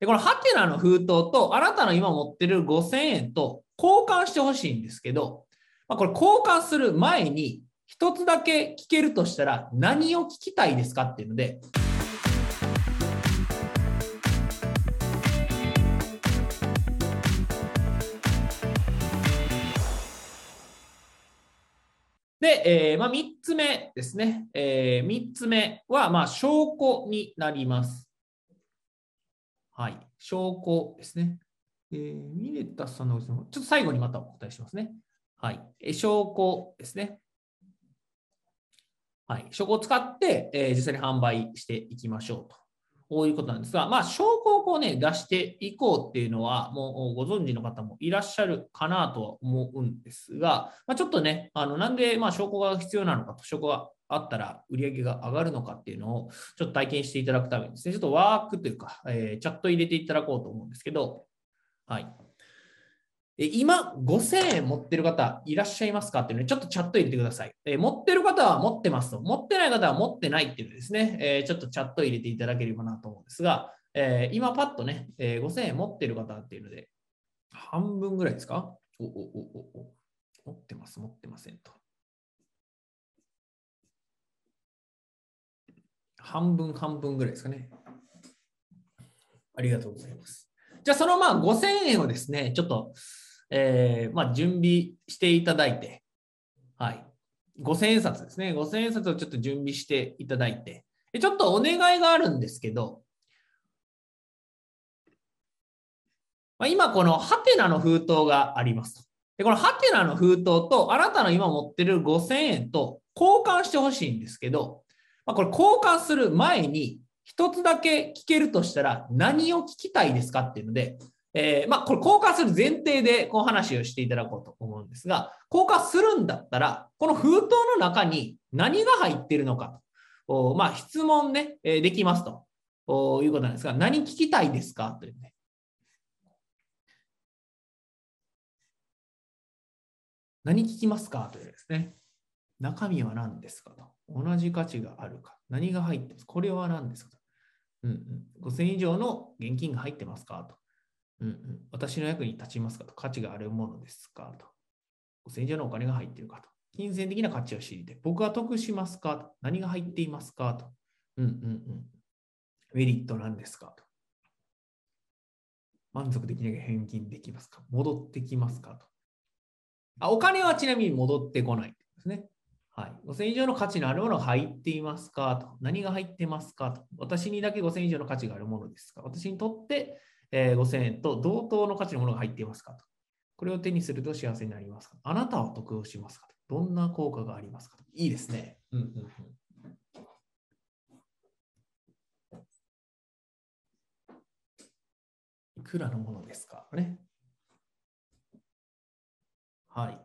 で、このハテナの封筒とあなたの今持ってる5000円と交換してほしいんですけど、まあ、これ交換する前に一つだけ聞けるとしたら何を聞きたいですかっていうので、で、えーまあ、3つ目ですね。えー、3つ目は、まあ、証拠になります。はい、証拠ですね。えー、ミネタさんの、ちょっと最後にまたお答えしますね。はい、え証拠ですね。はい、証拠を使って、えー、実際に販売していきましょうと。こういうことなんですが、まあ、証拠をこうね、出していこうっていうのは、もうご存知の方もいらっしゃるかなとは思うんですが、まあ、ちょっとね、あのなんでまあ証拠が必要なのかと、証拠があったら売り上げが上がるのかっていうのをちょっと体験していただくためにですね、ちょっとワークというか、えー、チャット入れていただこうと思うんですけど、はい。今、5000円持ってる方いらっしゃいますか？っていうので、ちょっとチャット入れてください。えー、持ってる方は持ってますと。持ってない方は持ってないっていうのですね、えー、ちょっとチャット入れていただければなと思うんですが、えー、今パッとね、え5000円持ってる方っていうので、半分ぐらいですか？おおおおお持ってます、持ってませんと。半分半分ぐらいですかね。ありがとうございます。じゃあ、そのまあ5000円をですね、ちょっとえー、まあ、準備していただいて、はい。5000円札ですね。5000円札をちょっと準備していただいて、ちょっとお願いがあるんですけど、まあ、今このハテナの封筒がありますと。で、このハテナの封筒とあなたの今持ってる5000円と交換してほしいんですけど、まあ、これ交換する前に一つだけ聞けるとしたら何を聞きたいですかっていうので、えー、まあ、これ交換する前提でこう話をしていただこうと思うんですが、交換するんだったら、この封筒の中に何が入っているのかと、まあ、質問ね、えできますということなんですが、何聞きたいですか？というね。何聞きますか？というですね。中身は何ですか？と。同じ価値があるか。何が入ってます？これは何ですか？と。うんうん、5000以上の現金が入ってますか？と。うんうん、私の役に立ちますかと、価値があるものですかと、5000円以上のお金が入っているかと、金銭的な価値を知りたい。僕は得しますかと、何が入っていますかと、うんうんうん、メリットなんですかと、満足できなきゃ返金できますか。戻ってきますかと。あお金はちなみに戻ってこない。ですね。はい、5000以上の価値のあるものが入っていますかと。何が入ってますかと。私にだけ5000以上の価値があるものですか。私にとってえー、5000円と同等の価値のものが入っていますかと。これを手にすると幸せになりますかあなたは得をしますかどんな効果がありますかいいですね。うんうんうんいくらのものですかね。はい。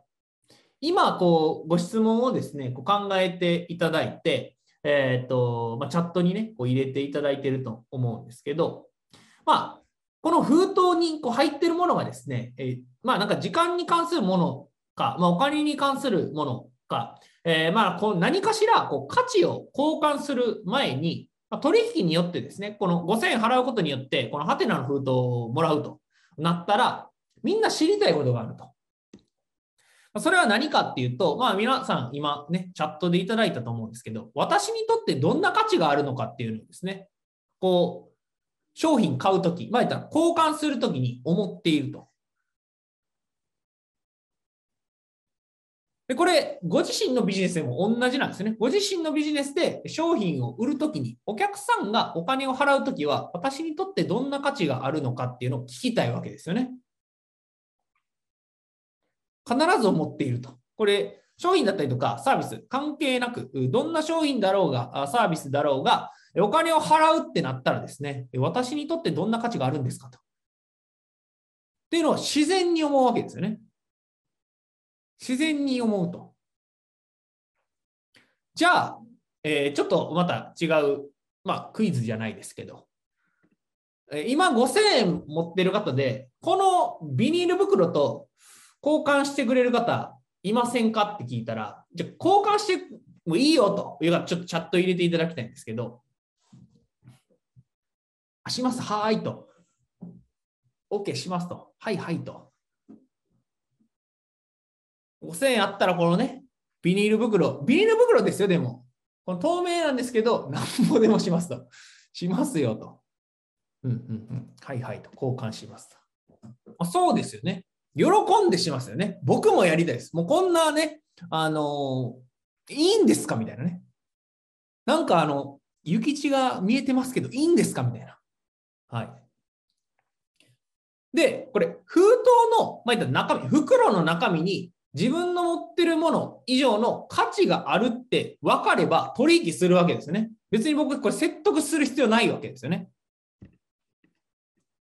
今、こう、ご質問をですね、こう考えていただいて、えっ、ー、と、まあ、チャットにね、こう入れていただいていると思うんですけど、まあ、この封筒にこう入ってるものがですね、えー、まあなんか時間に関するものか、まあ、お金に関するものか、えー、まあこう何かしらこう価値を交換する前に、まあ、取引によってですね、この5000円払うことによって、このハテナの封筒をもらうとなったら、みんな知りたいことがあると。それは何かっていうと、まあ皆さん今ね、チャットでいただいたと思うんですけど、私にとってどんな価値があるのかっていうのをですね、こう、商品買うとき、まあ、交換するときに思っていると。で、これ、ご自身のビジネスでも同じなんですね。ご自身のビジネスで商品を売るときに、お客さんがお金を払うときは、私にとってどんな価値があるのかっていうのを聞きたいわけですよね。必ず思っていると。これ、商品だったりとかサービス関係なく、どんな商品だろうが、サービスだろうが、お金を払うってなったらですね、私にとってどんな価値があるんですかと。っていうのは自然に思うわけですよね。自然に思うと。じゃあ、えー、ちょっとまた違う、まあ、クイズじゃないですけど、今5000円持ってる方で、このビニール袋と交換してくれる方いませんかって聞いたら、じゃ交換してもいいよというか、ちょっとチャット入れていただきたいんですけど、します、はーいと。OK しますと。はいはいと。5000円あったらこのね、ビニール袋、ビニール袋ですよ、でも。この透明なんですけど、なんぼでもしますと。しますよと。うんうんうん。はいはいと。交換しますと。あそうですよね。喜んでしますよね。僕もやりたいです。もうこんなね、あのー、いいんですか？みたいなね。なんかあの、諭吉が見えてますけど、いいんですか？みたいな。はい。で、これ、封筒の、まあ、中身、袋の中身に自分の持ってるもの以上の価値があるって分かれば取引するわけですね。別に僕これ説得する必要ないわけですよね。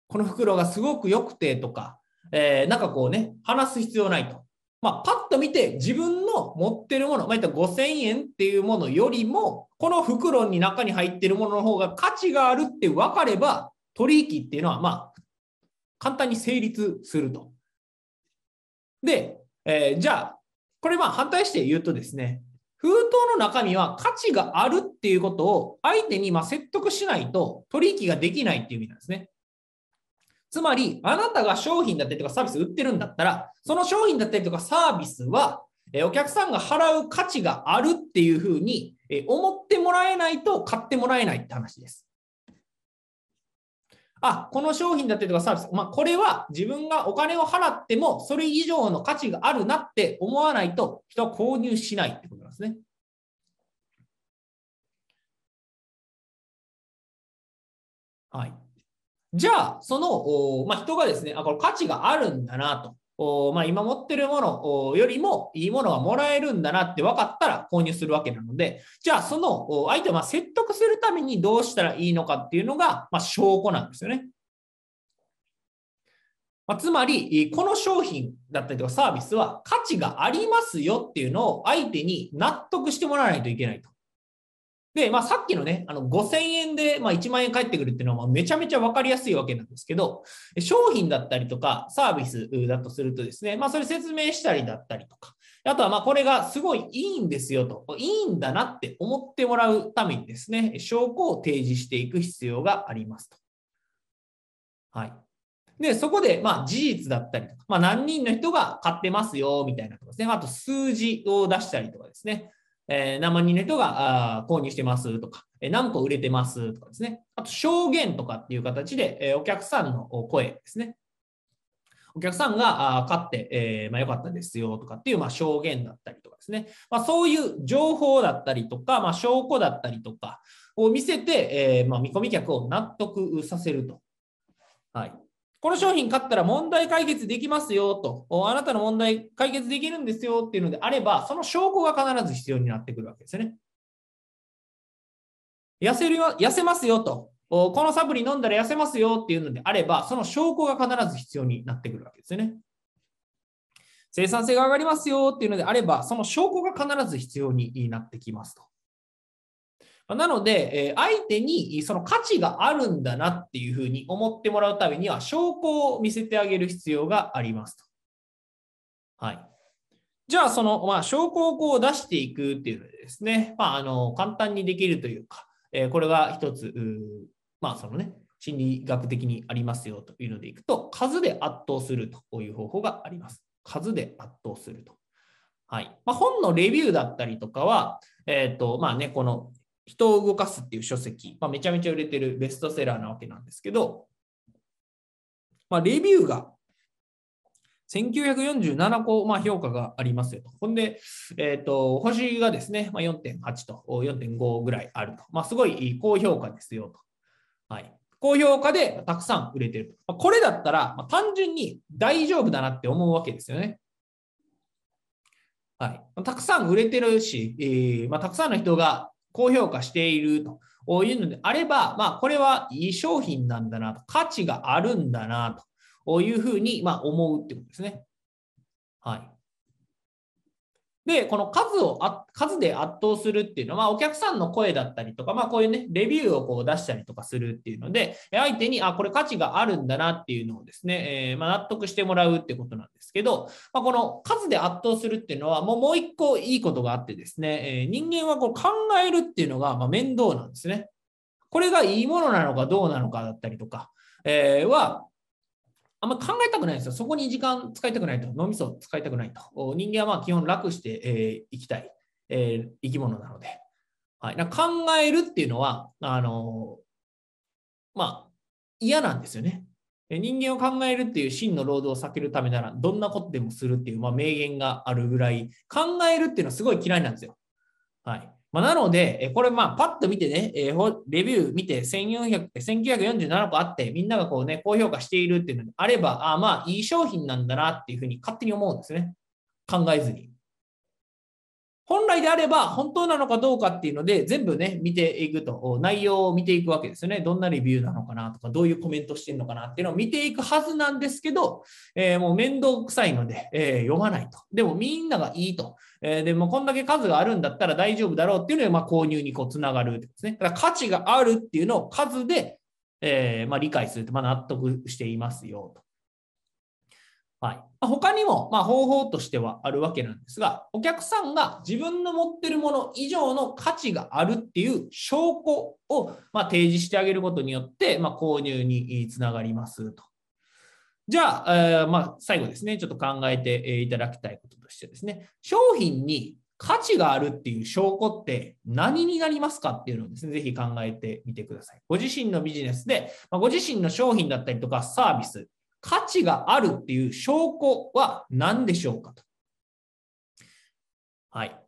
この袋がすごく良くてとか、えー、なんかこうね、話す必要ないと。まあ、パッと見て自分の持ってるもの、まあ、5000円っていうものよりも、この袋に中に入ってるものの方が価値があるって分かれば、取引っていうのは、まあ、簡単に成立すると。で、えー、じゃあ、これは反対して言うとですね、封筒の中身は価値があるっていうことを相手にま説得しないと取引ができないっていう意味なんですね。つまり、あなたが商品だったりとかサービス売ってるんだったら、その商品だったりとかサービスは、お客さんが払う価値があるっていうふうに思ってもらえないと買ってもらえないって話です。あ、この商品だったりとかサービス、まあ、これは自分がお金を払ってもそれ以上の価値があるなって思わないと人は購入しないってことなんですね。はい。じゃあ、その、まあ、人がですね、あ、これ価値があるんだなと。おまあ、今持ってるものよりもいいものがもらえるんだなって分かったら購入するわけなので、じゃあその相手をま説得するためにどうしたらいいのかっていうのが、ま証拠なんですよね。まつまり、この商品だったりとかサービスは価値がありますよっていうのを相手に納得してもらわないといけないと。で、まあ、さっきのね、あの5000円で、まあ、1万円返ってくるっていうのはめちゃめちゃ分かりやすいわけなんですけど、商品だったりとかサービスだとするとですね、まあ、それ説明したりだったりとか、あとはまあこれがすごいいいんですよと、いいんだなって思ってもらうためにですね、証拠を提示していく必要がありますと。はい。で、そこで、まあ、事実だったりとか、まあ、何人の人が買ってますよ、みたいなとかですね。あと、数字を出したりとかですね。えー、何万人の人が購入してますとか、え何個売れてますとかですね。あと、証言とかっていう形で、えお客さんの声ですね。お客さんが買って、えーまあ、よかったですよとかっていう、まあ、証言だったりとかですね。まあ、そういう情報だったりとか、まあ、証拠だったりとかを見せて、えーま、見込み客を納得させると。はい。この商品買ったら問題解決できますよと、あなたの問題解決できるんですよっていうのであれば、その証拠が必ず必要になってくるわけですね。痩せるよ痩せますよと、このサプリ飲んだら痩せますよっていうのであれば、その証拠が必ず必要になってくるわけですね。生産性が上がりますよっていうのであれば、その証拠が必ず必要になってきますと。なので、え相手にその価値があるんだなっていうふうに思ってもらうためには、証拠を見せてあげる必要がありますと。はい。じゃあ、その、まあ、証拠をこう出していくっていうのでですね、まあ、あの、簡単にできるというか、えこれが一つ、まあ、そのね、心理学的にありますよというのでいくと、数で圧倒するという方法があります。数で圧倒すると。はい。まあ、本のレビューだったりとかは、えっ、ー、と、まあね、この人を動かすっていう書籍、まあ、めちゃめちゃ売れてるベストセラーなわけなんですけど、まあ、レビューが1947個、まあ、評価がありますよと。ほんで、えっ、ー、と、星がですね、まあ、4.8と4.5ぐらいあると。まあ、すごい高評価ですよと。はい。高評価でたくさん売れてると。これだったら、まあ、単純に大丈夫だなって思うわけですよね。はい。たくさん売れてるし、えーまあ、たくさんの人が高評価しているというのであれば、まあ、これはいい商品なんだなと、価値があるんだなというふうにま思うってことですね。はい。で、この数をあ、数で圧倒するっていうのは、お客さんの声だったりとか、まあこういうね、レビューをこう出したりとかするっていうので、相手に、あ、これ価値があるんだなっていうのをですね、えー、まあ、納得してもらうってことなんですけど、まあ、この数で圧倒するっていうのは、もうもう一個いいことがあってですね、えー、人間はこう考えるっていうのがま面倒なんですね。これがいいものなのかどうなのかだったりとか、えー、は、あんま考えたくないんですよ。そこに時間使いたくないと。脳みそ使いたくないと。人間はまあ基本楽してい、えー、きたい、えー、生き物なので。はい、考えるっていうのは、あのまあ、嫌なんですよね。人間を考えるっていう真の労働を避けるためなら、どんなことでもするっていう、まあ、名言があるぐらい、考えるっていうのはすごい嫌いなんですよ。はい。まあ、なので、これ、まあ、パッと見てね、レビュー見て1400 1947個あって、みんながこうね、高評価しているっていうのであれば、あまあ、いい商品なんだなっていうふうに勝手に思うんですね。考えずに。本来であれば本当なのかどうかっていうので全部ね見ていくと。内容を見ていくわけですよね。どんなレビューなのかなとかどういうコメントしてるのかなっていうのを見ていくはずなんですけど、えー、もう面倒くさいので、えー、読まないと。でもみんながいいと、えー、でもこんだけ数があるんだったら大丈夫だろうっていうので、まあ、購入にこうつながるですね。だから価値があるっていうのを数で、えまあ、理解すると、まあ、納得していますよと。はい。他にも、まあ、方法としてはあるわけなんですが、お客さんが自分の持ってるもの以上の価値があるっていう証拠を、まあ、提示してあげることによって、まあ、購入につながりますと。じゃあ、えー、まあ、最後ですね、ちょっと考えていただきたいこととしてですね、商品に価値があるっていう証拠って何になりますかっていうのをですね、ぜひ考えてみてください。ご自身のビジネスで、まあ、ご自身の商品だったりとかサービス、価値があるっていう証拠は何でしょうかと。はい。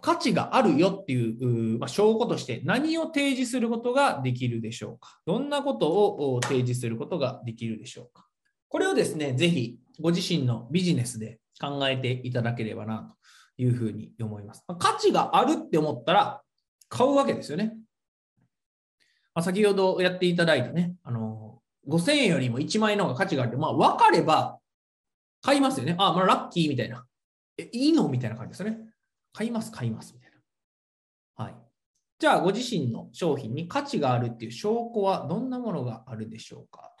価値があるよっていう、ま、証拠として何を提示することができるでしょうかどんなことを提示することができるでしょうかこれをですね、ぜひご自身のビジネスで考えていただければなというふうに思います。価値があるって思ったら買うわけですよね。ま、先ほどやっていただいたね、あの5000円よりも1万円の方が価値があるまあ、分かれば買いますよね。あ、まあ、ラッキーみたいな。え、いいのみたいな感じですよね。買います、買います、みたいな。はい。じゃあ、ご自身の商品に価値があるっていう証拠はどんなものがあるでしょうか？